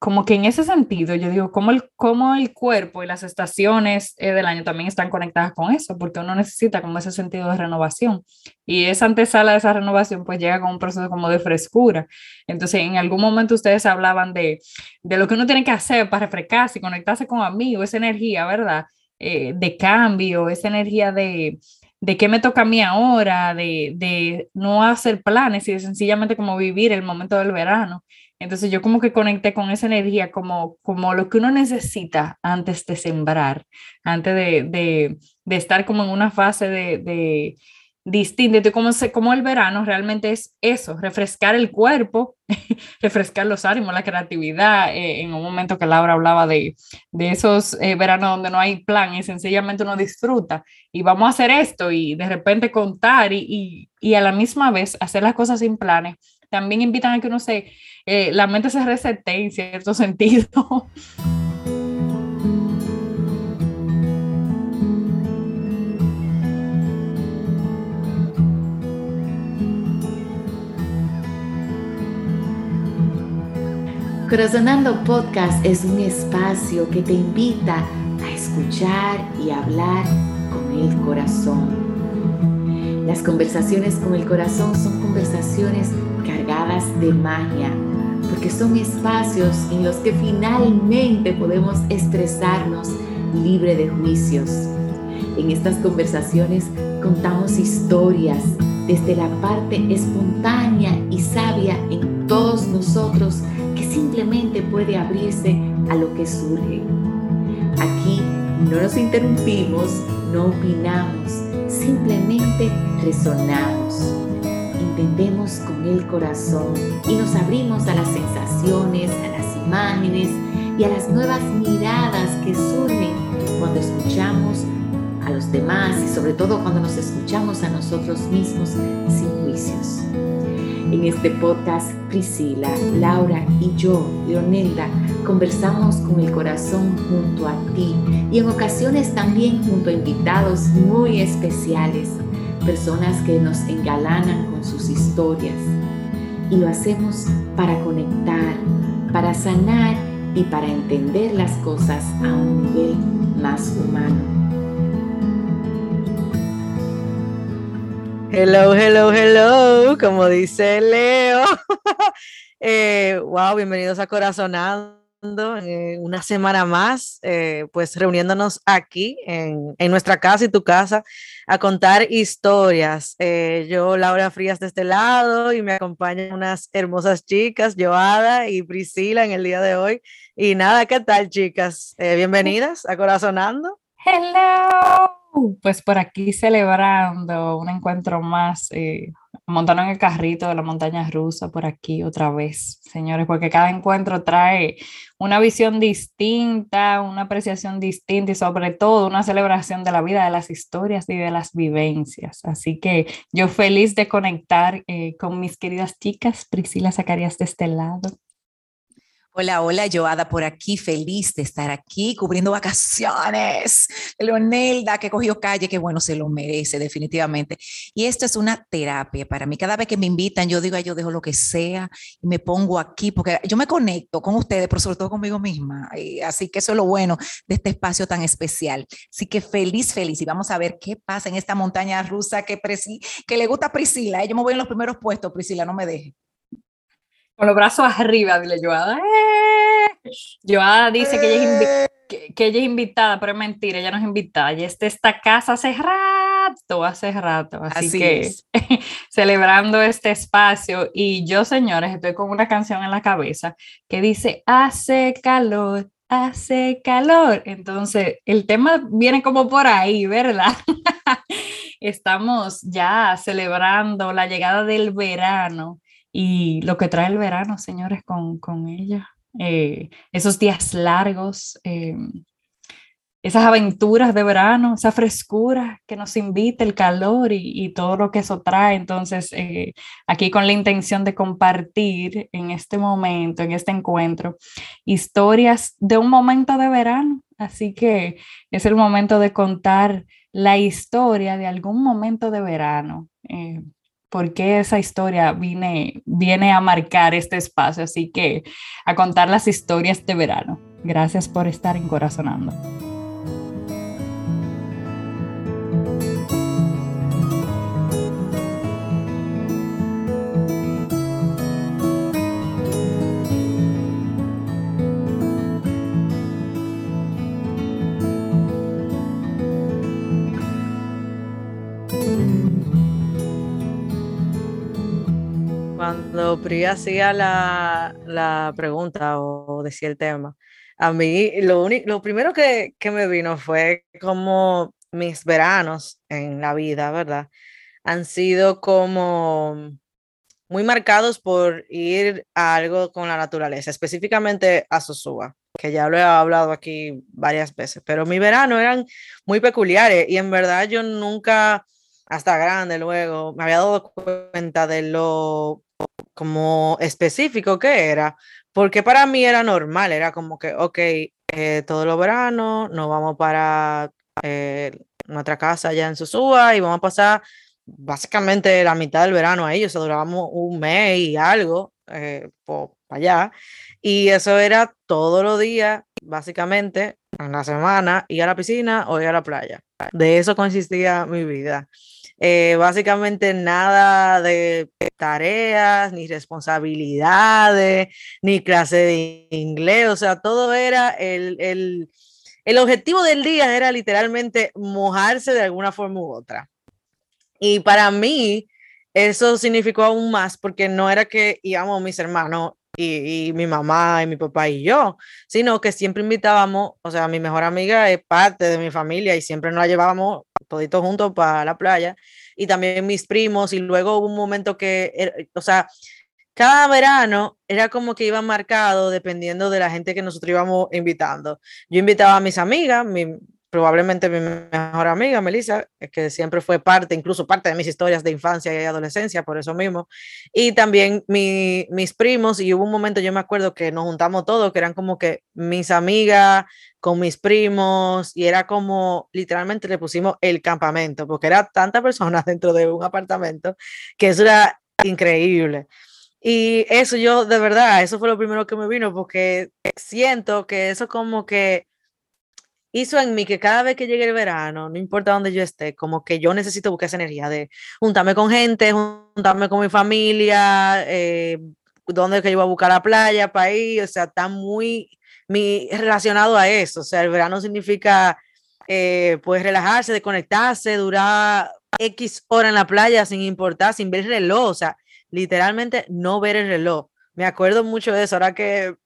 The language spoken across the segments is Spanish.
como que en ese sentido, yo digo, ¿cómo el, cómo el cuerpo y las estaciones eh, del año también están conectadas con eso? Porque uno necesita como ese sentido de renovación. Y esa antesala de esa renovación pues llega con un proceso como de frescura. Entonces, en algún momento ustedes hablaban de, de lo que uno tiene que hacer para refrescarse y conectarse con amigos, esa energía, ¿verdad? Eh, de cambio, esa energía de, de qué me toca a mí ahora, de, de no hacer planes y de sencillamente como vivir el momento del verano. Entonces yo como que conecté con esa energía como, como lo que uno necesita antes de sembrar, antes de, de, estar como en una fase de, de distinta. como, como el verano realmente es eso, refrescar el cuerpo, refrescar los ánimos, la creatividad. Eh, en un momento que Laura hablaba de, de esos eh, veranos donde no hay plan y sencillamente uno disfruta y vamos a hacer esto y de repente contar y, y, y a la misma vez hacer las cosas sin planes, también invitan a que uno se eh, la mente se resete en cierto sentido. Corazonando Podcast es un espacio que te invita a escuchar y hablar con el corazón. Las conversaciones con el corazón son conversaciones cargadas de magia, porque son espacios en los que finalmente podemos expresarnos libre de juicios. En estas conversaciones contamos historias desde la parte espontánea y sabia en todos nosotros que simplemente puede abrirse a lo que surge. Aquí no nos interrumpimos, no opinamos, simplemente resonamos entendemos con el corazón y nos abrimos a las sensaciones, a las imágenes y a las nuevas miradas que surgen cuando escuchamos a los demás y sobre todo cuando nos escuchamos a nosotros mismos sin juicios. En este podcast, Priscila, Laura y yo, Leonelda, conversamos con el corazón junto a ti y en ocasiones también junto a invitados muy especiales personas que nos engalanan con sus historias. Y lo hacemos para conectar, para sanar y para entender las cosas a un nivel más humano. Hello, hello, hello, como dice Leo. eh, wow, bienvenidos a Corazonado eh, una semana más, eh, pues reuniéndonos aquí en, en, nuestra casa y tu casa a contar historias. Eh, yo, Laura Frías, de este lado, y me acompañan unas hermosas chicas, Joada y Priscila, en el día de hoy. Y nada, ¿qué tal, chicas? bienvenidas a Corazonando. Hello. Pues por aquí celebrando un encuentro más montaron el carrito de la montaña rusa por aquí otra vez, señores, porque cada encuentro trae una visión distinta, una apreciación distinta y sobre todo una celebración de la vida, de las historias y de las vivencias. Así que yo feliz de conectar eh, con mis queridas chicas, Priscila Zacarías de este lado. Hola, hola, Joada por aquí, feliz de estar aquí cubriendo vacaciones. Leonelda, que cogió calle, que bueno, se lo merece definitivamente. Y esto es una terapia para mí. Cada vez que me invitan, yo digo, yo dejo lo que sea y me pongo aquí, porque yo me conecto con ustedes, pero sobre todo conmigo misma. Y así que eso es lo bueno de este espacio tan especial. Así que feliz, feliz. Y vamos a ver qué pasa en esta montaña rusa que, que le gusta a Priscila. Yo me voy en los primeros puestos, Priscila, no me deje. Con los brazos arriba, dile Joada. ¡Eh! Joada dice que ella, es que, ella es invitada, pero es mentira, ella no es invitada. Ella está esta casa hace rato, hace rato. Así, que celebrando este espacio. Y yo, señores, estoy con una canción en la cabeza que dice, hace calor, hace calor. Entonces, el tema viene como por ahí, ¿verdad? Estamos ya celebrando la llegada del verano y lo que trae el verano, señores, con, con ella. Eh, esos días largos, eh, esas aventuras de verano, esa frescura que nos invita, el calor y, y todo lo que eso trae. Entonces, eh, aquí con la intención de compartir en este momento, en este encuentro, historias de un momento de verano. Así que es el momento de contar la historia de algún momento de verano por qué esa historia viene, viene a marcar este espacio. Así que a contar las historias de verano. Gracias por estar encorazonando. Pri hacía la, la pregunta o decía el tema, a mí lo, único, lo primero que, que me vino fue como mis veranos en la vida, ¿verdad? Han sido como muy marcados por ir a algo con la naturaleza, específicamente a Sosúa, que ya lo he hablado aquí varias veces, pero mi verano eran muy peculiares y en verdad yo nunca, hasta grande luego, me había dado cuenta de lo como específico que era, porque para mí era normal, era como que, ok, eh, todos los veranos nos vamos para eh, nuestra casa allá en Susúa y vamos a pasar básicamente la mitad del verano ahí, o sea, durábamos un mes y algo eh, para allá, y eso era todos los días, básicamente, en la semana, ir a la piscina o ir a la playa. De eso consistía mi vida. Eh, básicamente nada de tareas, ni responsabilidades, ni clase de inglés, o sea, todo era el, el, el objetivo del día era literalmente mojarse de alguna forma u otra. Y para mí, eso significó aún más porque no era que íbamos mis hermanos y, y, mi mamá y mi papá y yo, sino que siempre invitábamos, o sea, mi mejor amiga es parte de mi familia y siempre nos la llevábamos toditos juntos para la playa y también mis primos y luego hubo un momento que, er, o sea, cada verano era como que iba marcado dependiendo de la gente que nosotros íbamos invitando. Yo invitaba a mis amigas, mi, probablemente mi mejor amiga, Melissa, que siempre fue parte, incluso parte de mis historias de infancia y adolescencia, por eso mismo, y también mi, mis primos, y hubo un momento, yo me acuerdo que nos juntamos todos, que eran como que mis amigas con mis primos, y era como, literalmente le pusimos el campamento, porque era tanta personas dentro de un apartamento, que eso era increíble. Y eso yo, de verdad, eso fue lo primero que me vino, porque siento que eso como que hizo en mí que cada vez que llegue el verano, no importa dónde yo esté, como que yo necesito buscar esa energía de juntarme con gente, juntarme con mi familia, eh, dónde que yo voy a buscar la playa para ir, o sea, está muy, muy relacionado a eso, o sea, el verano significa eh, pues relajarse, desconectarse, durar X hora en la playa sin importar, sin ver el reloj, o sea, literalmente no ver el reloj. Me acuerdo mucho de eso, ahora que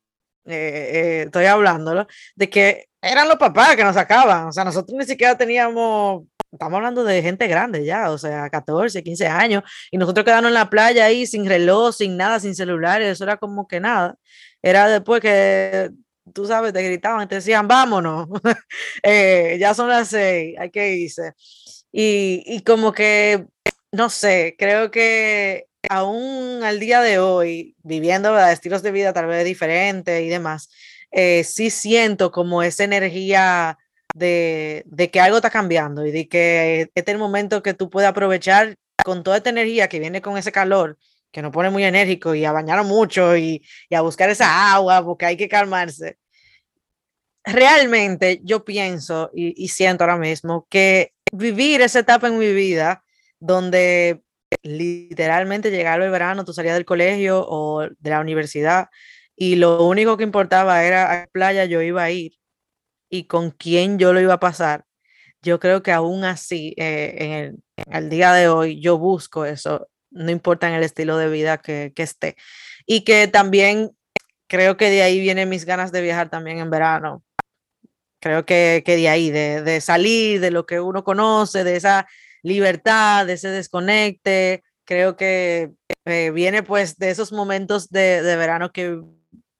eh, estoy hablándolo, de que eran los papás que nos sacaban, o sea, nosotros ni siquiera teníamos, estamos hablando de gente grande ya, o sea, 14, 15 años, y nosotros quedamos en la playa ahí sin reloj, sin nada, sin celulares, eso era como que nada. Era después que, tú sabes, te gritaban, te decían, vámonos, eh, ya son las seis, hay que irse. Y, y como que, no sé, creo que aún al día de hoy, viviendo estilos de vida tal vez diferentes y demás, eh, sí siento como esa energía de, de, que algo está cambiando y de que este es el momento que tú puedes aprovechar con toda esta energía que viene con ese calor, que nos pone muy enérgico y a bañar mucho y, a buscar esa agua porque hay que calmarse. Realmente yo pienso y siento ahora mismo que vivir esa etapa en mi vida donde literalmente llegaba el verano, tú salías del colegio o de la universidad y lo único que importaba era a playa yo iba a ir y con quién yo lo iba a pasar. Yo creo que aún así, eh, en el, día de hoy, yo busco eso, no importa en el estilo de vida que, que esté. Y que también creo que de ahí vienen mis ganas de viajar también en verano. Creo que, que de ahí, de, de salir, de lo que uno conoce, de esa libertad, de ese desconecte, creo que eh, viene pues de esos momentos de, verano que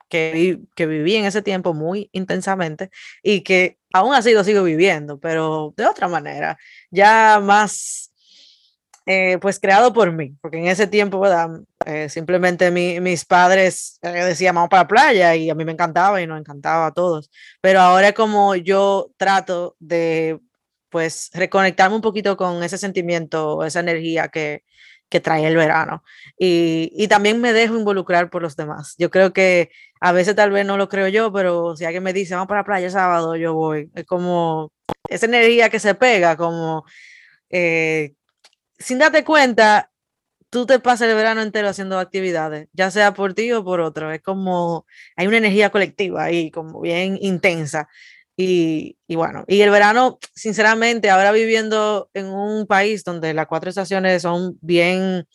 que, viví en ese tiempo muy intensamente y que aún así lo sigo viviendo, pero de otra manera, ya más, eh, pues creado por mí, porque en ese tiempo. Eh, simplemente mi, mis padres decían, vamos para la playa y a mí me encantaba y nos encantaba a todos, pero ahora como yo trato de, pues, reconectarme un poquito con ese sentimiento, esa energía que, que trae el verano. Y, y, también me dejo involucrar por los demás. Yo creo que a veces tal vez no lo creo yo, pero si alguien me dice, vamos para la playa el sábado, yo voy. Es como esa energía que se pega, como eh, sin darte cuenta, tú te pasas el verano entero haciendo actividades, ya sea por ti o por otro. Es como hay una energía colectiva ahí, como bien intensa. Y, y, bueno, y el verano, sinceramente, ahora viviendo en un país donde las cuatro estaciones son bien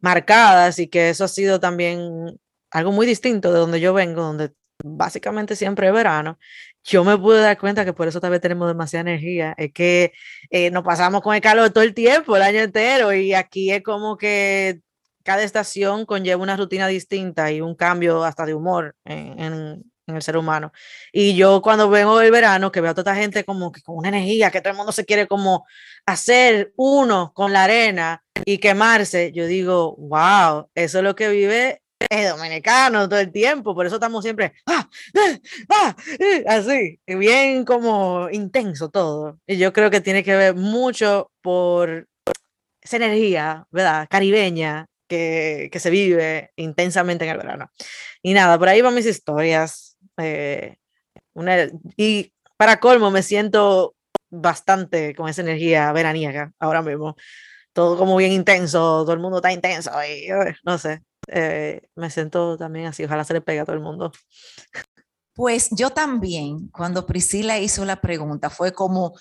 marcadas y que eso ha sido también algo muy distinto de donde yo vengo, donde básicamente siempre es verano, yo me pude dar cuenta que por eso tal vez tenemos demasiada energía, es que eh, nos pasamos con el calor todo el tiempo, el año entero, y aquí es como que cada estación conlleva una rutina distinta y un cambio hasta de humor en, en, en el ser humano. Y yo cuando vengo del verano, que veo a toda esta gente como que con una energía, que todo el mundo se quiere como hacer uno con la arena y quemarse, yo digo, wow, eso es lo que vive el dominicano todo el tiempo, por eso estamos siempre ¡ah! ¡ah! ¡ah! así, bien como intenso todo. Y yo creo que tiene que ver mucho por esa energía, ¿verdad? Caribeña que, que se vive intensamente en el verano. Y nada, por ahí van mis historias eh, una, y para colmo, me siento bastante con esa energía veraniega ahora mismo. Todo como bien intenso, todo el mundo está intenso y no sé, eh, me siento también así, ojalá se le pegue a todo el mundo. Pues yo también, cuando Priscila hizo la pregunta, fue como,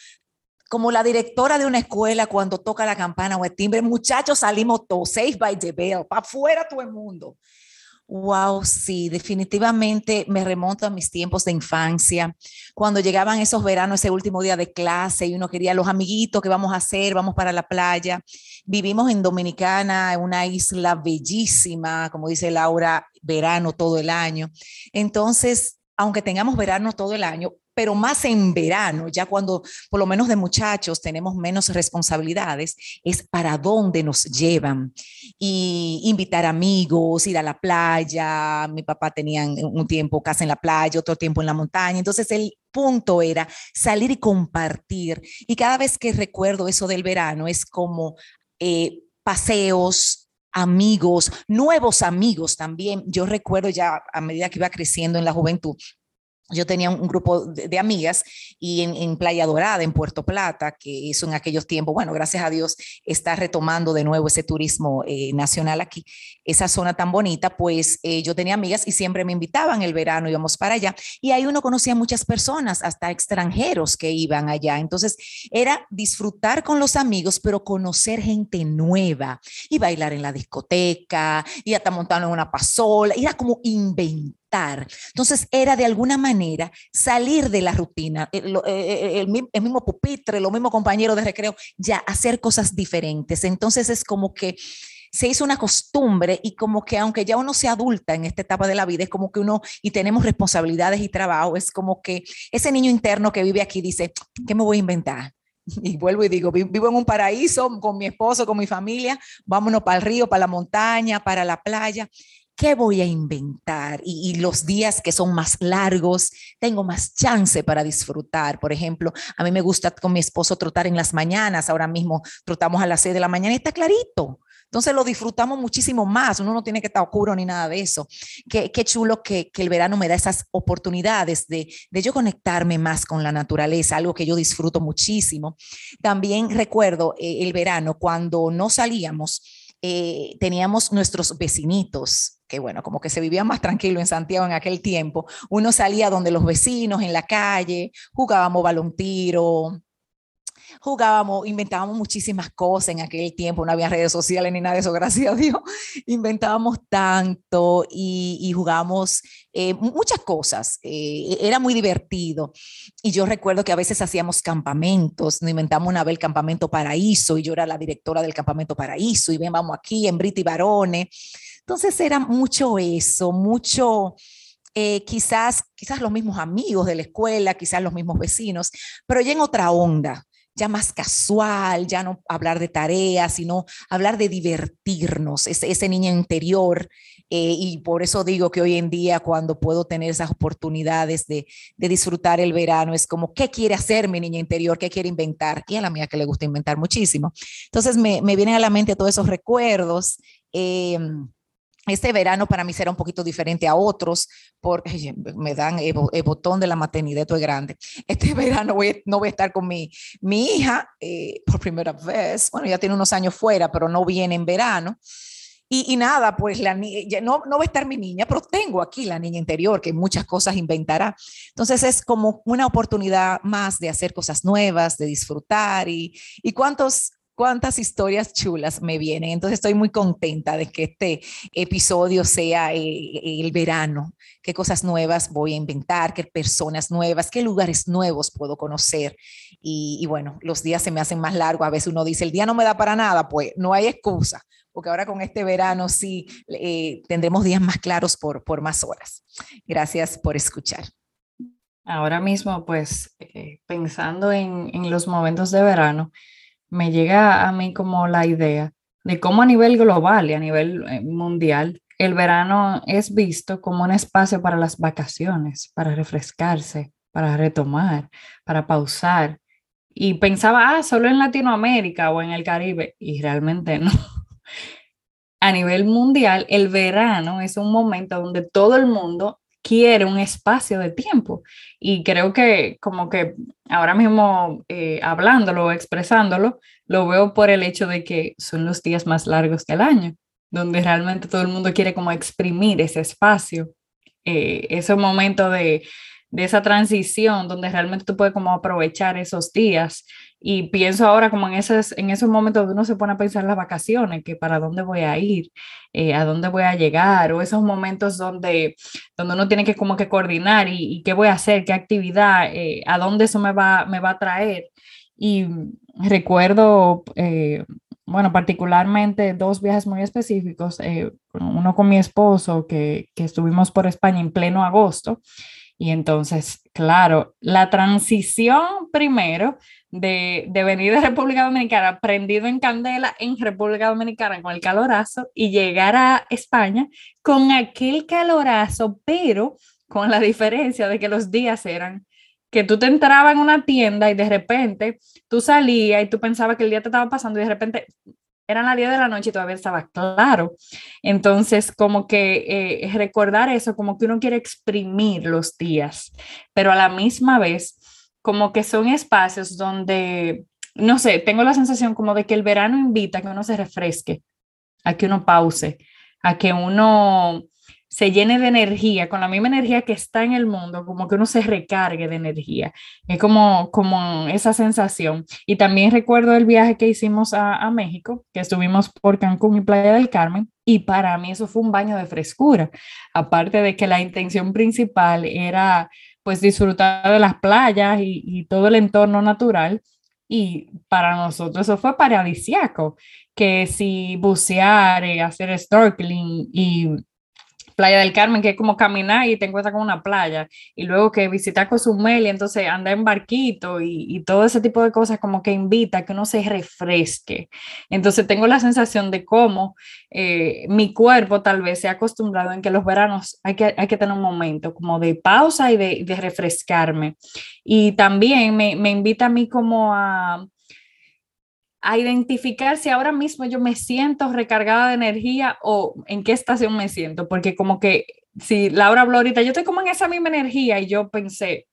como la directora de una escuela cuando toca la campana o el timbre, muchachos, salimos todos, safe by the bell, para afuera todo el mundo. Wow, sí, definitivamente me remonto a mis tiempos de infancia, cuando llegaban esos veranos, ese último día de clase y uno quería los amiguitos, ¿qué vamos a hacer? Vamos para la playa. Vivimos en Dominicana, una isla bellísima, como dice Laura, verano todo el año. Entonces, aunque tengamos verano todo el año, pero más en verano, ya cuando por lo menos de muchachos tenemos menos responsabilidades, es para dónde nos llevan. Y invitar amigos, ir a la playa. Mi papá tenía un tiempo casa en la playa, otro tiempo en la montaña. Entonces el punto era salir y compartir. Y cada vez que recuerdo eso del verano, es como eh, paseos, amigos, nuevos amigos también. Yo recuerdo ya a medida que iba creciendo en la juventud, yo tenía un, grupo de, amigas y en, Playa Dorada, en Puerto Plata, que eso en aquellos tiempos, bueno, gracias a Dios está retomando de nuevo ese turismo eh, nacional aquí, esa zona tan bonita, pues eh, yo tenía amigas y siempre me invitaban el verano, íbamos para allá y ahí uno conocía muchas personas, hasta extranjeros que iban allá. Entonces era disfrutar con los amigos, pero conocer gente nueva y bailar en la discoteca y hasta montar en una pasola, era como inventar entonces era de alguna manera salir de la rutina, eh, eh, eh, el, mismo pupitre, los mismos compañeros de recreo, ya hacer cosas diferentes. Entonces es como que se hizo una costumbre y como que aunque ya uno se adulta en esta etapa de la vida, es como que uno y tenemos responsabilidades y trabajo, es como que ese niño interno que vive aquí dice, ¿qué me voy a inventar? Y vuelvo y digo, vivo en un paraíso con mi esposo, con mi familia, vámonos para el río, para la montaña, para la playa. ¿Qué voy a inventar? Y, los días que son más largos, tengo más chance para disfrutar. Por ejemplo, a mí me gusta con mi esposo trotar en las mañanas, ahora mismo trotamos a las 6 de la mañana y está clarito. Entonces lo disfrutamos muchísimo más, uno no tiene que estar oscuro ni nada de eso. Qué, chulo que, que, el verano me da esas oportunidades de, de yo conectarme más con la naturaleza, algo que yo disfruto muchísimo. También recuerdo eh, el verano cuando no salíamos, eh, teníamos nuestros vecinitos, que bueno, como que se vivía más tranquilo en Santiago en aquel tiempo. Uno salía donde los vecinos, en la calle, jugábamos balón tiro, jugábamos, inventábamos muchísimas cosas en aquel tiempo, no había redes sociales ni nada de eso, gracias a Dios, inventábamos tanto y, jugábamos eh, muchas cosas, eh, era muy divertido. Y yo recuerdo que a veces hacíamos campamentos, nos inventamos una vez el campamento Paraíso y yo era la directora del campamento Paraíso y ven, vamos aquí en Briti Barone. Entonces era mucho eso, mucho... Eh, quizás, quizás los mismos amigos de la escuela, quizás los mismos vecinos, pero ya en otra onda, ya más casual, ya no hablar de tareas, sino hablar de divertirnos, ese, niño interior. Eh, y por eso digo que hoy en día, cuando puedo tener esas oportunidades de, disfrutar el verano, es como, ¿qué quiere hacer mi niña interior? ¿Qué quiere inventar? Y a la mía que le gusta inventar muchísimo. Entonces me, vienen a la mente todos esos recuerdos. Eh, este verano para mí será un poquito diferente a otros, porque me dan el, botón de la maternidad, esto es grande. Este verano no voy a estar con mi, hija eh, por primera vez. Bueno, ya tiene unos años fuera, pero no viene en verano. Y, nada, pues la ya no, no va a estar mi niña, pero tengo aquí la niña interior que muchas cosas inventará. Entonces es como una oportunidad más de hacer cosas nuevas, de disfrutar y, y cuántos cuántas historias chulas me vienen. Entonces estoy muy contenta de que este episodio sea eh, el verano, qué cosas nuevas voy a inventar, qué personas nuevas, qué lugares nuevos puedo conocer. Y, bueno, los días se me hacen más largos. A veces uno dice, el día no me da para nada, pues no hay excusa, porque ahora con este verano sí eh, tendremos días más claros por, por más horas. Gracias por escuchar. Ahora mismo, pues eh, pensando en, en los momentos de verano, me llega a mí como la idea de cómo a nivel global y a nivel eh, mundial el verano es visto como un espacio para las vacaciones, para refrescarse, para retomar, para pausar. Y pensaba, ah, solo en Latinoamérica o en el Caribe, y realmente no. A nivel mundial, el verano es un momento donde todo el mundo quiere un espacio de tiempo. Y creo que como que ahora mismo eh, hablándolo, expresándolo, lo veo por el hecho de que son los días más largos del año, donde realmente todo el mundo quiere como exprimir ese espacio, eh, ese momento de, de esa transición donde realmente tú puedes como aprovechar esos días. Y pienso ahora como en esos, en esos momentos donde uno se pone a pensar en las vacaciones, que para dónde voy a ir, eh, a dónde voy a llegar, o esos momentos donde, donde uno tiene que como que coordinar y, qué voy a hacer, qué actividad, eh, a dónde eso me va, me va a traer. Y recuerdo, eh, bueno, particularmente dos viajes muy específicos, uno con mi esposo, que, que estuvimos por España en pleno agosto y entonces, claro, la transición primero de, de venir de República Dominicana prendido en candela en República Dominicana con el calorazo y llegar a España con aquel calorazo, pero con la diferencia de que los días eran que tú te entrabas en una tienda y de repente tú salías y tú pensabas que el día te estaba pasando y de repente eran las 10 de la noche y todavía estaba claro. Entonces, como que eh, recordar eso, como que uno quiere exprimir los días, pero a la misma vez, como que son espacios donde, no sé, tengo la sensación como de que el verano invita a que uno se refresque, a que uno pause, a que uno se llene de energía, con la misma energía que está en el mundo, como que uno se recargue de energía. Es como, como esa sensación. Y también recuerdo el viaje que hicimos a, a México, que estuvimos por Cancún y Playa del Carmen, y para mí eso fue un baño de frescura, aparte de que la intención principal era pues disfrutar de las playas y, todo el entorno natural. Y para nosotros eso fue paradisiaco, que si bucear, eh, hacer snorkeling y Playa del Carmen, que es como caminar y te encuentras con una playa, y luego que visitar Cozumel y entonces andar en barquito y, todo ese tipo de cosas como que invita a que uno se refresque. Entonces tengo la sensación de cómo eh, mi cuerpo tal vez se ha acostumbrado en que los veranos hay que, hay que tener un momento como de pausa y de, de refrescarme. Y también me, me invita a mí como a a identificar si ahora mismo yo me siento recargada de energía o en qué estación me siento, porque como que si Laura habló ahorita, yo estoy como en esa misma energía y yo pensé,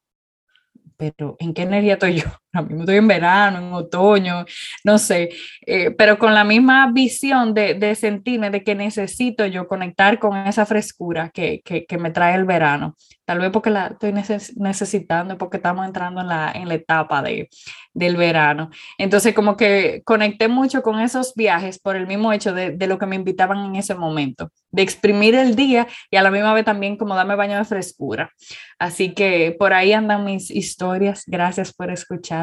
pero ¿en qué energía estoy yo? A mí estoy en verano, en otoño, no sé, eh, pero con la misma visión de, de, sentirme de que necesito yo conectar con esa frescura que, que, que me trae el verano. Tal vez porque la estoy neces necesitando, porque estamos entrando en la, en la etapa de, del verano. Entonces, como que conecté mucho con esos viajes por el mismo hecho de, de lo que me invitaban en ese momento, de exprimir el día y a la misma vez también como darme baño de frescura. Así que por ahí andan mis historias. Gracias por escuchar.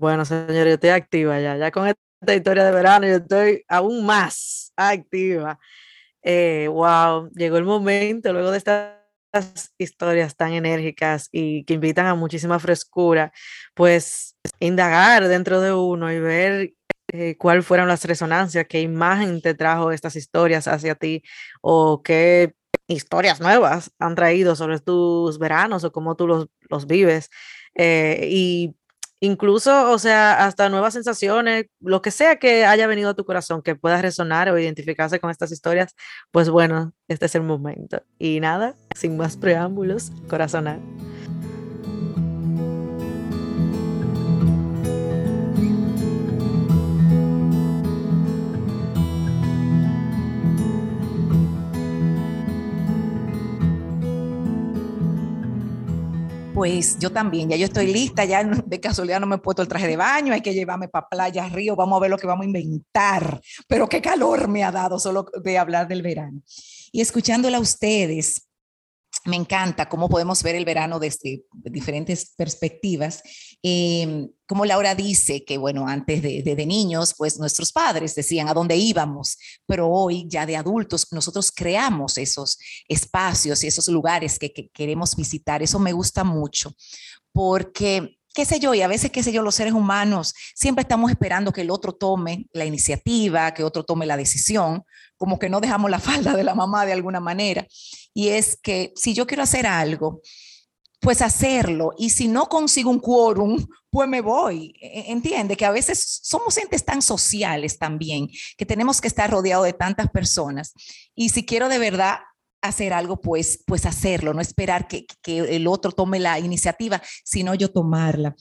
Bueno, señor, yo estoy activa ya. Ya con esta historia de verano, yo estoy aún más activa. Eh, wow, llegó el momento, luego de esta historias tan enérgicas y que invitan a muchísima frescura, pues indagar dentro de uno y ver eh, cuáles fueron las resonancias, qué imagen te trajo estas historias hacia ti o qué historias nuevas han traído sobre tus veranos o cómo tú los, los vives. Eh, y incluso, o sea, hasta nuevas sensaciones, lo que sea que haya venido a tu corazón, que puedas resonar o identificarse con estas historias, pues bueno, este es el momento. Y nada, sin más preámbulos, corazonar. Pues yo también, ya yo estoy lista, ya de casualidad no me he puesto el traje de baño, hay que llevarme para playa, río, vamos a ver lo que vamos a inventar, pero qué calor me ha dado solo de hablar del verano. Y escuchándola a ustedes, me encanta cómo podemos ver el verano desde diferentes perspectivas. Eh, como Laura dice que, bueno, antes de, de, niños, pues nuestros padres decían a dónde íbamos, pero hoy ya de adultos nosotros creamos esos espacios y esos lugares que, que queremos visitar. Eso me gusta mucho porque qué sé yo, y a veces, qué sé yo, los seres humanos siempre estamos esperando que el otro tome la iniciativa, que otro tome la decisión, como que no dejamos la falda de la mamá de alguna manera. Y es que si yo quiero hacer algo, pues hacerlo. Y si no consigo un quórum, pues me voy. E, entiende que a veces somos entes tan sociales también, que tenemos que estar rodeados de tantas personas. Y si quiero de verdad hacer algo, pues, pues hacerlo, no esperar que, que el otro tome la iniciativa, sino yo tomarla.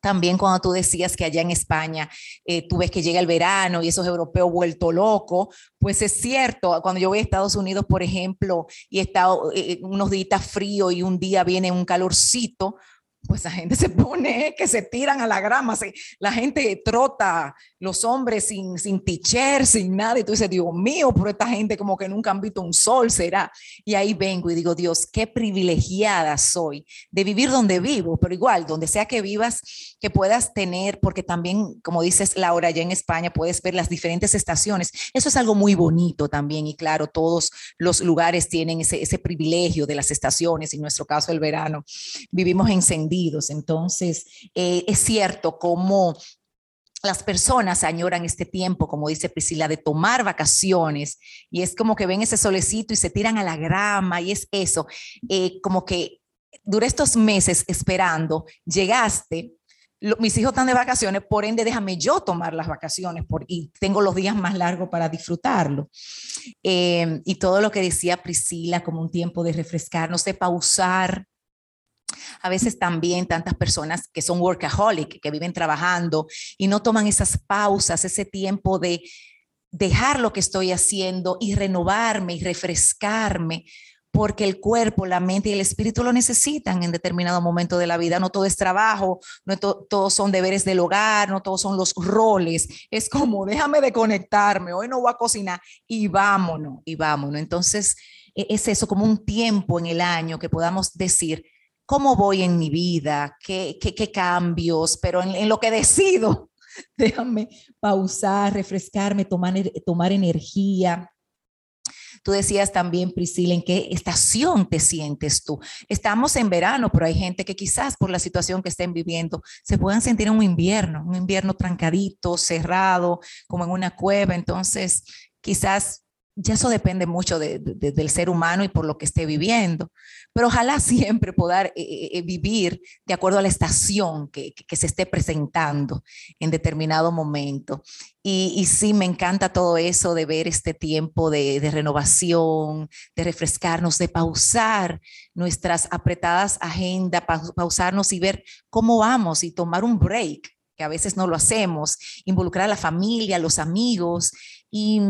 También cuando tú decías que allá en España eh, tú ves que llega el verano y esos europeos vuelto loco, pues es cierto. Cuando yo voy a Estados Unidos, por ejemplo, y he estado eh, unos días frío y un día viene un calorcito, pues la gente se pone, que se tiran a la grama, se, la gente trota, los hombres sin, sin teacher, sin nada, y tú dices, Dios mío, pero esta gente como que nunca han visto un sol, será. Y ahí vengo y digo, Dios, qué privilegiada soy de vivir donde vivo, pero igual, donde sea que vivas, que puedas tener, porque también, como dices Laura, ya en España puedes ver las diferentes estaciones. Eso es algo muy bonito también, y claro, todos los lugares tienen ese, ese privilegio de las estaciones, en nuestro caso el verano, vivimos en entonces, eh, es cierto como las personas añoran este tiempo, como dice Priscila, de tomar vacaciones y es como que ven ese solecito y se tiran a la grama y es eso, eh, como que duré estos meses esperando, llegaste, mis hijos están de vacaciones, por ende déjame yo tomar las vacaciones por, y tengo los días más largos para disfrutarlo. Eh, y todo lo que decía Priscila como un tiempo de refrescarnos, de pausar, a veces también tantas personas que son workaholic, que viven trabajando y no toman esas pausas, ese tiempo de dejar lo que estoy haciendo y renovarme y refrescarme, porque el cuerpo, la mente y el espíritu lo necesitan en determinado momento de la vida. No todo es trabajo, no todos son deberes del hogar, no todos son los roles. Es como, déjame de conectarme, hoy no voy a cocinar y vámonos, y vámonos. Entonces, e-, es eso, como un tiempo en el año que podamos decir, cómo voy en mi vida, qué, qué, cambios, pero en, lo que decido, déjame pausar, refrescarme, tomar, energía. Tú decías también, Priscila, en qué estación te sientes tú. Estamos en verano, pero hay gente que quizás por la situación que estén viviendo se puedan sentir en un invierno, un invierno trancadito, cerrado, como en una cueva. Entonces, quizás ya eso depende mucho del ser humano y por lo que esté viviendo, pero ojalá siempre poder eh, eh, eh, vivir de acuerdo a la estación que, se esté presentando en determinado momento. Y, sí, me encanta todo eso de ver este tiempo de, renovación, de refrescarnos, de pausar nuestras apretadas agendas, pausarnos y ver cómo vamos y tomar un break, que a veces no lo hacemos, involucrar a la familia, a los amigos y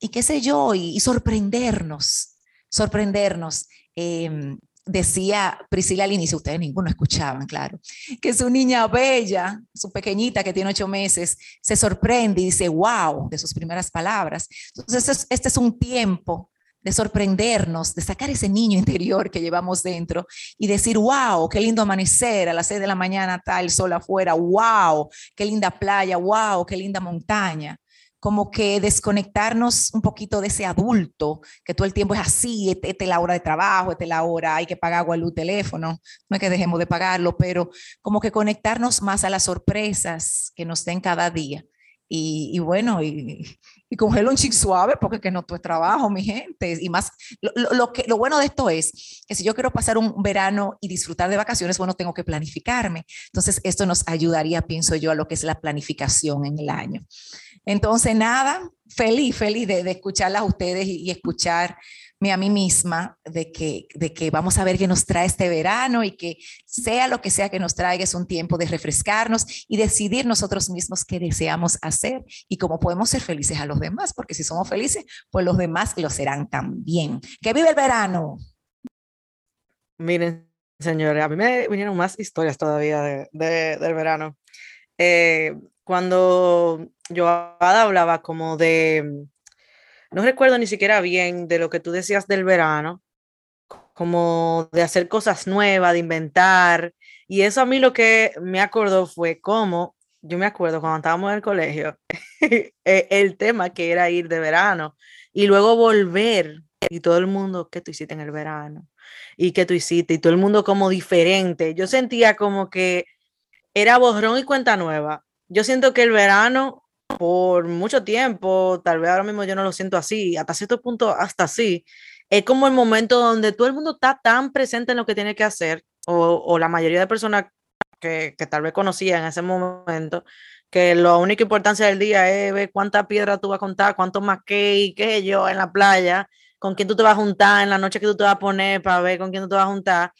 y qué sé yo, y, sorprendernos, sorprendernos. Em, decía Priscila al inicio, ustedes ninguno escuchaban, claro, que su niña bella, su pequeñita que tiene ocho meses, se sorprende y dice, wow, de sus primeras palabras. Entonces, este es un tiempo de sorprendernos, de sacar ese niño interior que llevamos dentro y decir, wow, qué lindo amanecer, a las seis de la mañana está el sol afuera, wow, qué linda playa, wow, qué linda montaña como que desconectarnos un poquito de ese adulto, que todo el tiempo es así, esta es la hora de trabajo, esta es la hora, hay que pagar agua, luz, teléfono, no es que dejemos de pagarlo, pero como que conectarnos más a las sorpresas que nos den cada día. Y, bueno, y, y un chic suave, porque que no es trabajo, mi gente. Y más, lo, lo, que, lo bueno de esto es que si yo quiero pasar un verano y disfrutar de vacaciones, bueno, tengo que planificarme. Entonces, esto nos ayudaría, pienso yo, a lo que es la planificación en el año. Entonces, nada, feliz, feliz de, de escucharlas a ustedes y, y a mí misma de que, de que vamos a ver qué nos trae este verano y que sea lo que sea que nos traiga es un tiempo de refrescarnos y decidir nosotros mismos qué deseamos hacer y cómo podemos ser felices a los demás, porque si somos felices, pues los demás lo serán también. ¡Que vive el verano! Miren, señores, a mí me vinieron más historias todavía de, del verano. Eh, cuando yo hablaba como de no recuerdo ni siquiera bien de lo que tú decías del verano, como de hacer cosas nuevas, de inventar. Y eso a mí lo que me acordó fue cómo, yo me acuerdo cuando estábamos en el colegio, e, el tema que era ir de verano y luego volver y todo el mundo, ¿qué tú hiciste en el verano? ¿Y qué tú hiciste? Y todo el mundo como diferente. Yo sentía como que era borrón y cuenta nueva. Yo siento que el verano por mucho tiempo, tal vez ahora mismo yo no lo siento así, hasta cierto punto hasta así, es como el momento donde todo el mundo está tan presente en lo que tiene que hacer, o, la mayoría de personas que, tal vez conocía en ese momento, que la única importancia del día es ver cuánta piedra tú vas a contar, cuánto más que qué yo en la playa, con quién tú te vas a juntar, en la noche que tú te vas a poner para ver con quién tú te vas a juntar,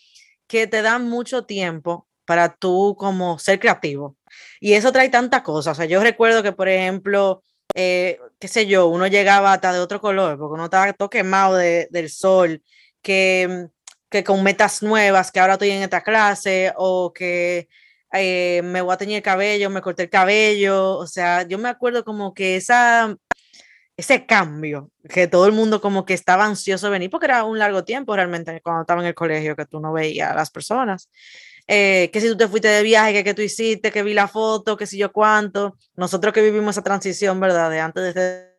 que te dan mucho tiempo para tú como ser creativo y eso trae tantas cosas. O sea, yo recuerdo que, por ejemplo, eh, qué sé yo, uno llegaba hasta de otro color, porque uno estaba todo quemado de, del sol, que, que con metas nuevas, que ahora estoy en esta clase, o que eh, me voy a teñir el cabello, me corté el cabello. O sea, yo me acuerdo como que esa, ese cambio, que todo el mundo como que estaba ansioso de venir, porque era un largo tiempo realmente cuando estaba en el colegio, que tú no veías a las personas. Eh, que si tú te fuiste de viaje, que, que tú hiciste, que vi la foto, que si yo cuánto. Nosotros que vivimos esa transición, ¿verdad? De antes de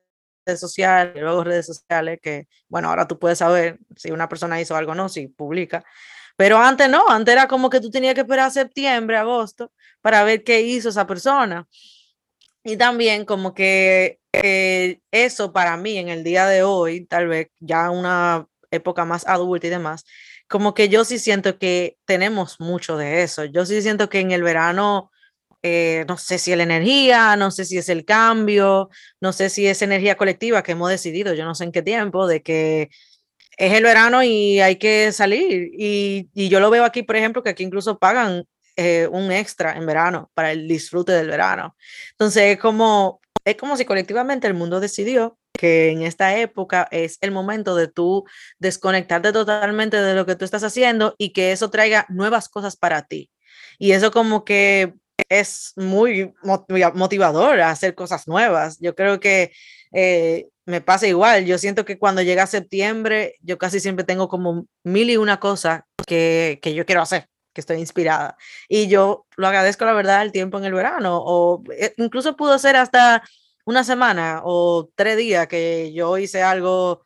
redes sociales, luego redes sociales, que bueno, ahora tú puedes saber si una persona hizo algo o no, si publica. Pero antes no, antes era como que tú tenías que esperar septiembre, agosto, para ver qué hizo esa persona. Y también como que eh, eso para mí en el día de hoy, tal vez ya una época más adulta y demás, como que yo sí siento que tenemos mucho de eso. Yo sí siento que en el verano, eh, no sé si es la energía, no sé si es el cambio, no sé si es energía colectiva que hemos decidido, yo no sé en qué tiempo, de que es el verano y hay que salir. Y, yo lo veo aquí, por ejemplo, que aquí incluso pagan eh, un extra en verano para el disfrute del verano. Entonces, es como, es como si colectivamente el mundo decidió que en esta época es el momento de tú desconectarte totalmente de lo que tú estás haciendo y que eso traiga nuevas cosas para ti. Y eso como que es muy motivador hacer cosas nuevas. Yo creo que eh, me pasa igual. Yo siento que cuando llega septiembre, yo casi siempre tengo como mil y una cosas que, que yo quiero hacer que estoy inspirada. Y yo lo agradezco, la verdad, el tiempo en el verano. O eh, incluso pudo ser hasta una semana o tres días que yo hice algo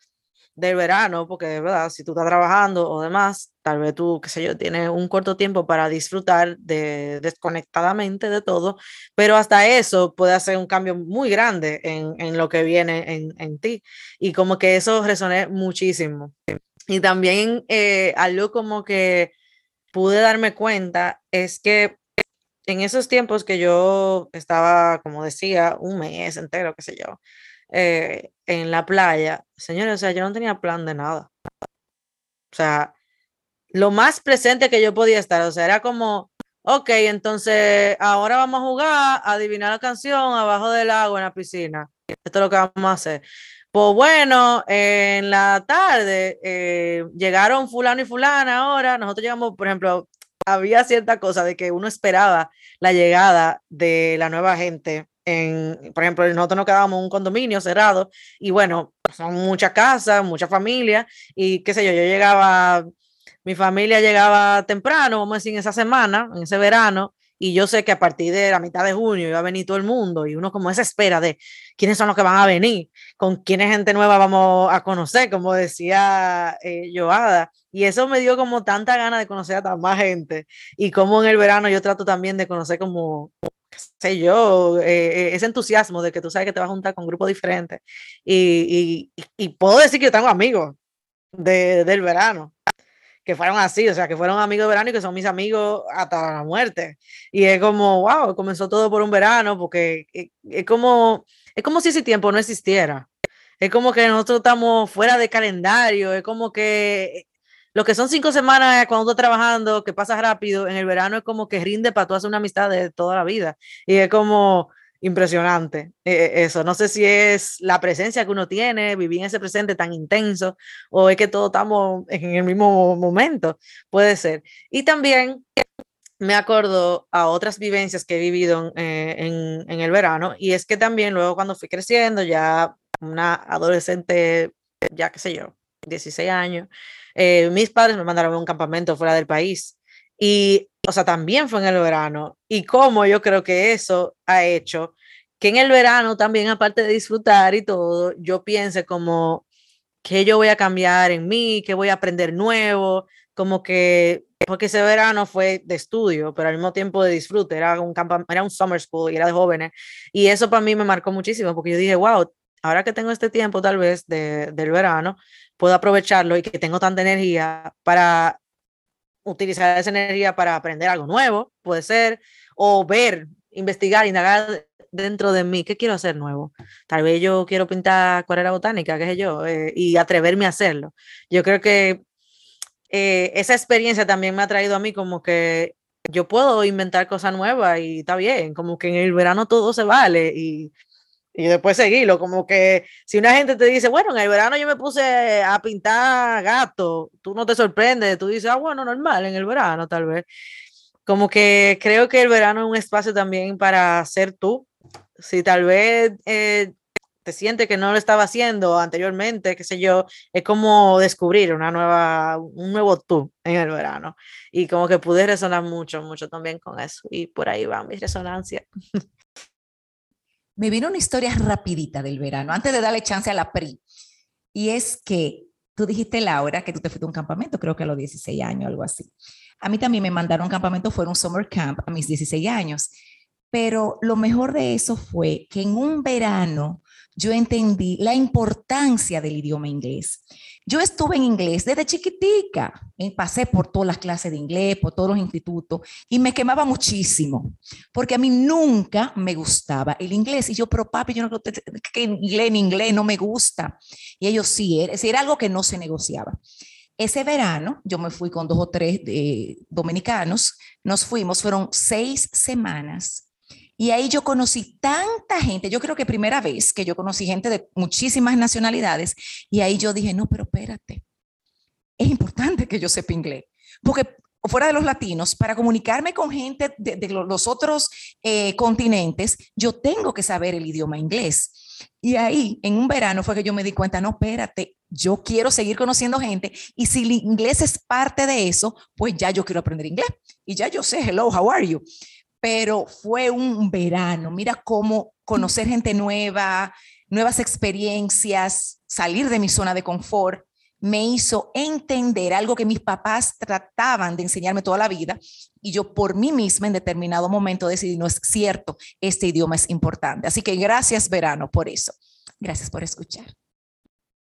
del verano, porque verdad, si tú estás trabajando o demás, tal vez tú, qué sé yo, tienes un corto tiempo para disfrutar de, desconectadamente de todo, pero hasta eso puede hacer un cambio muy grande en, en lo que viene en, en, ti. Y como que eso resoné muchísimo. Y también eh, algo como que pude darme cuenta es que en esos tiempos que yo estaba, como decía, un mes entero, qué sé yo, eh, en la playa, señores, o sea, yo no tenía plan de nada. O sea, lo más presente que yo podía estar, o sea, era como, ok, entonces ahora vamos a jugar a adivinar la canción abajo del agua en la piscina. Esto es lo que vamos a hacer. Pues bueno, en la tarde eh, llegaron fulano y fulana ahora, nosotros llegamos, por ejemplo, había cierta cosa de que uno esperaba la llegada de la nueva gente. En, por ejemplo, nosotros nos quedábamos en un condominio cerrado y bueno, son muchas casas, mucha familia y qué sé yo, yo llegaba, mi familia llegaba temprano, vamos a decir, en esa semana, en ese verano, y yo sé que a partir de la mitad de junio iba a venir todo el mundo y uno como esa espera de quiénes son los que van a venir, con quiénes gente nueva vamos a conocer, como decía eh, Joada. Y eso me dio como tanta gana de conocer a tan más gente y como en el verano yo trato también de conocer como, qué sé yo, eh, eh, ese entusiasmo de que tú sabes que te vas a juntar con grupos diferentes. Y, y, y puedo decir que yo tengo amigos de, del verano que fueron así, o sea, que fueron amigos de verano y que son mis amigos hasta la muerte. Y es como, wow, comenzó todo por un verano, porque es, es como, es como si ese tiempo no existiera. Es como que nosotros estamos fuera de calendario, es como que lo que son cinco semanas cuando estás trabajando, que pasas rápido, en el verano es como que rinde para tú hacer una amistad de toda la vida. Y es como, impresionante eh, eso. No sé si es la presencia que uno tiene, vivir en ese presente tan intenso, o es que todos estamos en el mismo momento, puede ser. Y también me acuerdo a otras vivencias que he vivido eh, en, en, el verano, y es que también luego cuando fui creciendo, ya una adolescente, ya qué sé yo, 16 años, eh, mis padres me mandaron a un campamento fuera del país. Y o sea, también fue en el verano. Y cómo yo creo que eso ha hecho que en el verano también, aparte de disfrutar y todo, yo piense como que yo voy a cambiar en mí, que voy a aprender nuevo, como que, porque ese verano fue de estudio, pero al mismo tiempo de disfrute, era un, era un summer school y era de jóvenes. Y eso para mí me marcó muchísimo, porque yo dije, wow, ahora que tengo este tiempo tal vez de, del verano, puedo aprovecharlo y que tengo tanta energía para utilizar esa energía para aprender algo nuevo, puede ser, o ver, investigar, indagar dentro de mí, ¿qué quiero hacer nuevo? Tal vez yo quiero pintar acuarela botánica, qué sé yo, eh, y atreverme a hacerlo. Yo creo que eh, esa experiencia también me ha traído a mí como que yo puedo inventar cosas nuevas y está bien, como que en el verano todo se vale y y después seguirlo, como que si una gente te dice, bueno, en el verano yo me puse a pintar gato, tú no te sorprendes, tú dices, ah, bueno, normal, en el verano tal vez. Como que creo que el verano es un espacio también para ser tú. Si tal vez eh, te sientes que no lo estaba haciendo anteriormente, qué sé yo, es como descubrir una nueva, un nuevo tú en el verano. Y como que pude resonar mucho, mucho también con eso. Y por ahí va mi resonancia. me vino una historia rapidita del verano, antes de darle chance a la PRI. Y es que tú dijiste, Laura, que tú te fuiste a un campamento, creo que a los 16 años, algo así. A mí también me mandaron a un campamento, fue un summer camp a mis 16 años. Pero lo mejor de eso fue que en un verano yo entendí la importancia del idioma inglés. Yo estuve en inglés desde chiquitica, pasé por todas las clases de inglés, por todos los institutos, y me quemaba muchísimo, porque a mí nunca me gustaba el inglés. Y yo, pero papi, yo no que inglés en inglés no me gusta. Y ellos sí, era, era algo que no se negociaba. Ese verano yo me fui con dos o tres eh, dominicanos, nos fuimos, fueron seis semanas y ahí yo conocí tanta gente, yo creo que primera vez que yo conocí gente de muchísimas nacionalidades, y ahí yo dije, no, pero espérate, es importante que yo sepa inglés, porque fuera de los latinos, para comunicarme con gente de, los otros eh, continentes, yo tengo que saber el idioma inglés. Y ahí, en un verano, fue que yo me di cuenta, no, espérate, yo quiero seguir conociendo gente y si el inglés es parte de eso, pues ya yo quiero aprender inglés. Y ya yo sé, hello, how are you? Pero fue un verano. Mira cómo conocer gente nueva, nuevas experiencias, salir de mi zona de confort, me hizo entender algo que mis papás trataban de enseñarme toda la vida y yo por mí misma en determinado momento decidí, no es cierto, este idioma es importante. Así que gracias verano por eso. Gracias por escuchar.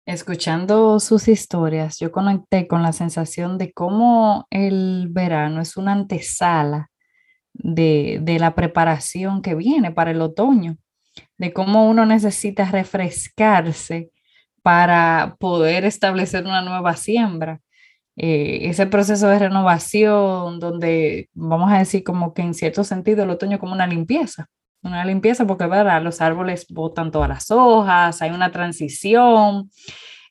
Escuchando sus historias, yo conecté con la sensación de cómo el verano es una antesala de, la preparación que viene para el otoño, de cómo uno necesita refrescarse para poder establecer una nueva siembra. Eh, ese proceso de renovación donde vamos a decir como que en cierto sentido el otoño como una limpieza, una limpieza porque ¿verdad? los árboles botan todas las hojas, hay una transición,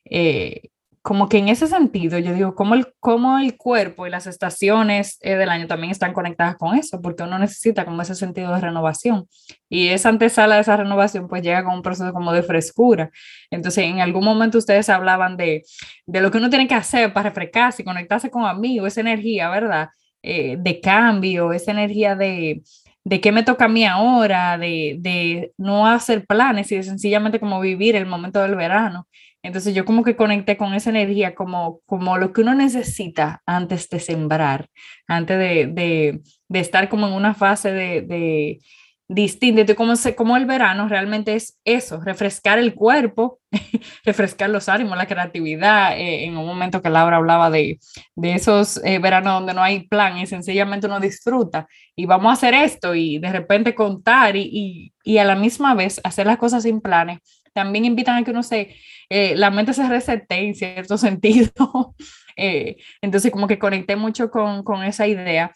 eh, como que en ese sentido, yo digo, cómo el, cómo el cuerpo y las estaciones eh, del año también están conectadas con eso, porque uno necesita como ese sentido de renovación. Y esa antesala de esa renovación, pues llega con un proceso como de frescura. Entonces, en algún momento ustedes hablaban de, de lo que uno tiene que hacer para refrescarse y conectarse con amigos, esa energía, ¿verdad? eh, de cambio, esa energía de, de qué me toca a mí ahora, de, de no hacer planes y de sencillamente como vivir el momento del verano. Entonces yo como que conecté con esa energía como, como lo que uno necesita antes de sembrar, antes de, de, de estar como en una fase de, de distinta. como, como el verano realmente es eso, refrescar el cuerpo, refrescar los ánimos, la creatividad. Eh, en un momento que Laura hablaba de, de esos eh, veranos donde no hay plan y sencillamente uno disfruta y vamos a hacer esto y de repente contar y, y, y a la misma vez hacer las cosas sin planes. También invitan a que uno se, eh, la mente se resete en cierto sentido. entonces como que conecté mucho con, con esa idea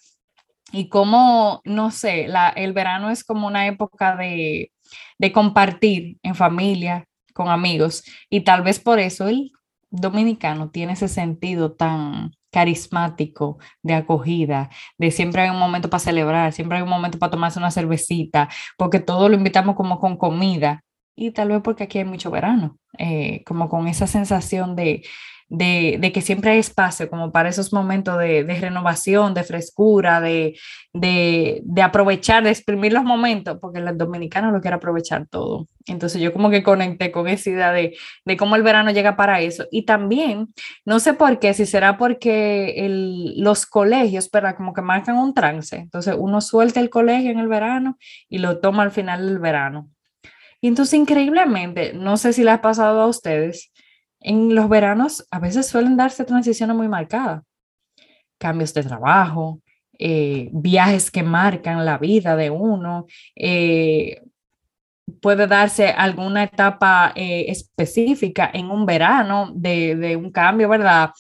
y como, no sé, la, el verano es como una época de, de compartir en familia, con amigos, y tal vez por eso el dominicano tiene ese sentido tan carismático de acogida, de siempre hay un momento para celebrar, siempre hay un momento para tomarse una cervecita, porque todo lo invitamos como con comida, y tal vez porque aquí hay mucho verano, eh, como con esa sensación de, de, que siempre hay espacio como para esos momentos de, renovación, de frescura, de, de, aprovechar, de exprimir los momentos, porque el dominicano lo quiere aprovechar todo. Entonces yo como que conecté con esa idea de, cómo el verano llega para eso. Y también, no sé por qué, si será porque los colegios, ¿verdad? Como que marcan un trance. Entonces uno suelta el colegio en el verano y lo toma al final del verano. Y entonces increíblemente, no sé si le ha pasado a ustedes, en los veranos a veces suelen darse transiciones muy marcadas, cambios de trabajo, eh, viajes que marcan la vida de uno, eh, puede darse alguna etapa eh, específica en un verano de, un cambio, ¿verdad?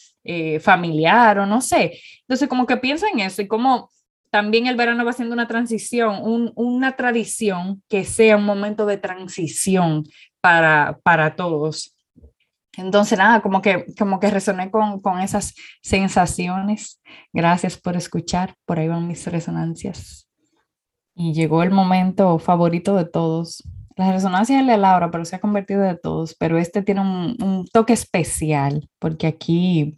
familiar o no sé. Entonces, como que pienso en eso y como también el verano va siendo una transición, una tradición que sea un momento de transición para, para todos. Entonces, nada, como que, como que resoné con, con esas sensaciones. Gracias por escuchar. Por ahí van mis resonancias. Y llegó el momento favorito de todos. La resonancia es de Laura, pero se ha convertido de todos. Pero este tiene un toque especial, porque aquí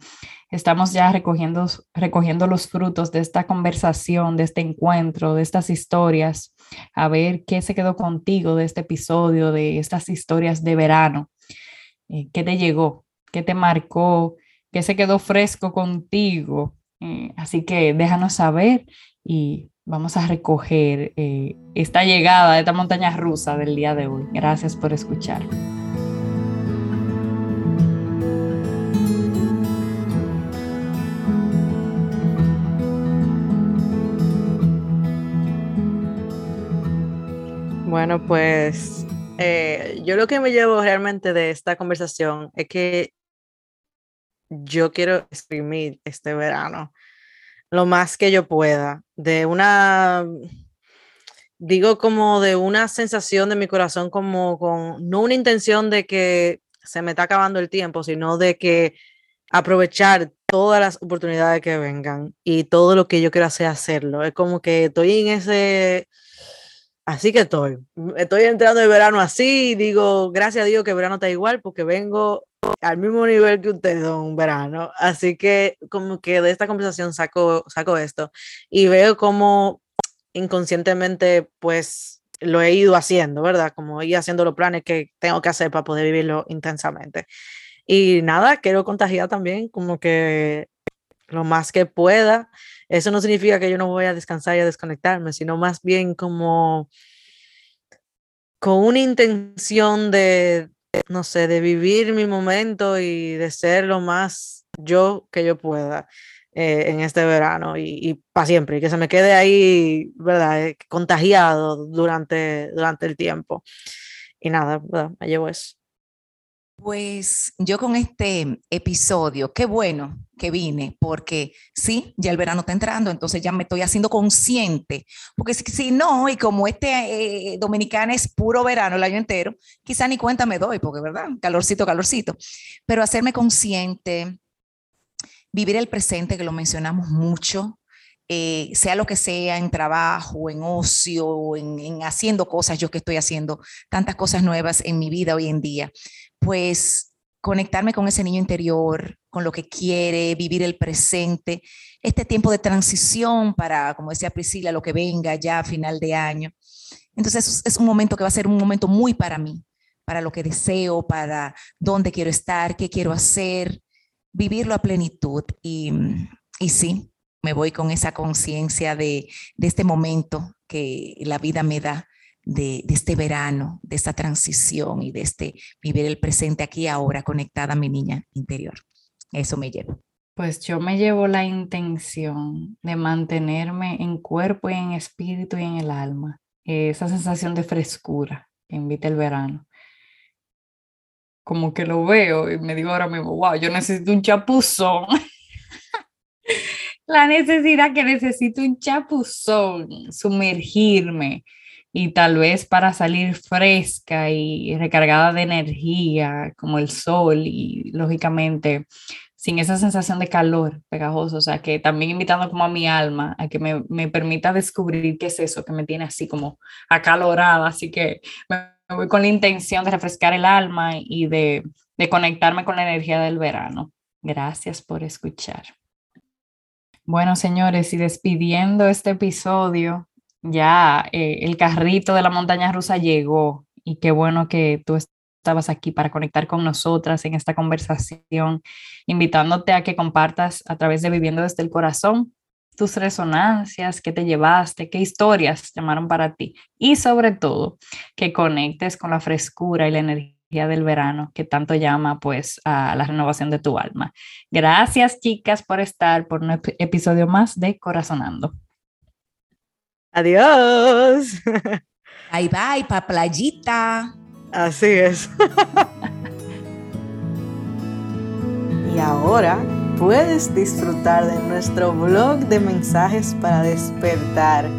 estamos ya recogiendo, recogiendo los frutos de esta conversación, de este encuentro, de estas historias. A ver qué se quedó contigo de este episodio, de estas historias de verano. Eh, qué te llegó, qué te marcó, qué se quedó fresco contigo. Eh, así que déjanos saber y vamos a recoger eh, esta llegada de esta montaña rusa del día de hoy. Gracias por escuchar. Bueno, pues eh, yo lo que me llevo realmente de esta conversación es que yo quiero exprimir este verano lo más que yo pueda, de una, digo como de una sensación de mi corazón, como con, no una intención de que se me está acabando el tiempo, sino de que aprovechar todas las oportunidades que vengan y todo lo que yo quiero hacer, hacerlo. Es como que estoy en ese Así que estoy. Estoy entrando el verano así y digo, gracias a Dios que el verano está igual porque vengo al mismo nivel que ustedes un verano. Así que como que de esta conversación saco, saco esto y veo como inconscientemente pues lo he ido haciendo, ¿verdad? Como ir haciendo los planes que tengo que hacer para poder vivirlo intensamente. Y nada, quiero contagiar también como que lo más que pueda eso no significa que yo no voy a descansar y a desconectarme, sino más bien como con una intención de, no sé, de vivir mi momento y de ser lo más yo que yo pueda eh, en este verano y, para siempre, y que se me quede ahí, ¿verdad? Eh, contagiado durante, durante el tiempo. Y nada, ¿verdad? Me llevo eso. Pues yo con este episodio, qué bueno que vine, porque sí, ya el verano está entrando, entonces ya me estoy haciendo consciente, porque si, no, y como este eh, dominicano es puro verano el año entero, quizá ni cuenta me doy, porque verdad, calorcito, calorcito, pero hacerme consciente, vivir el presente, que lo mencionamos mucho, eh, sea lo que sea, en trabajo, en ocio, en, en haciendo cosas, yo que estoy haciendo tantas cosas nuevas en mi vida hoy en día pues conectarme con ese niño interior, con lo que quiere, vivir el presente, este tiempo de transición para, como decía Priscila, lo que venga ya a final de año. Entonces es un momento que va a ser un momento muy para mí, para lo que deseo, para dónde quiero estar, qué quiero hacer, vivirlo a plenitud. Y, y sí, me voy con esa conciencia de, de, este momento que la vida me da, de, este verano, de esta transición y de este vivir el presente aquí ahora conectada a mi niña interior. Eso me llevo. Pues yo me llevo la intención de mantenerme en cuerpo y en espíritu y en el alma. Esa sensación de frescura que invita el verano como que lo veo y me digo ahora mismo, wow, yo necesito un chapuzón. la necesidad que necesito un chapuzón, sumergirme y tal vez para salir fresca y recargada de energía como el sol y lógicamente sin esa sensación de calor pegajoso, o sea, que también invitando como a mi alma a que me, me permita descubrir qué es eso que me tiene así como acalorada, así que me voy con la intención de refrescar el alma y de, de conectarme con la energía del verano. Gracias por escuchar. Bueno, señores, y despidiendo este episodio, ya eh, el carrito de la montaña rusa llegó y qué bueno que tú estabas aquí para conectar con nosotras en esta conversación, invitándote a que compartas a través de Viviendo desde el Corazón tus resonancias, qué te llevaste, qué historias llamaron para ti y sobre todo que conectes con la frescura y la energía del verano que tanto llama pues a la renovación de tu alma. Gracias chicas por estar por un episodio más de Corazonando. Adiós. Bye bye, pa playita. Así es. y ahora puedes disfrutar de nuestro blog de mensajes para despertar,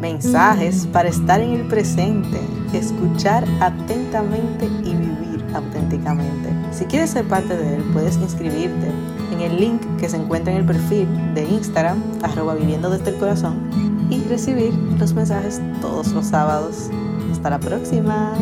mensajes para estar en el presente, escuchar atentamente y vivir auténticamente. Si quieres ser parte de él, puedes inscribirte en el link que se encuentra en el perfil de Instagram, arroba viviendo desde el corazón, y recibir los mensajes todos los sábados. Hasta la próxima.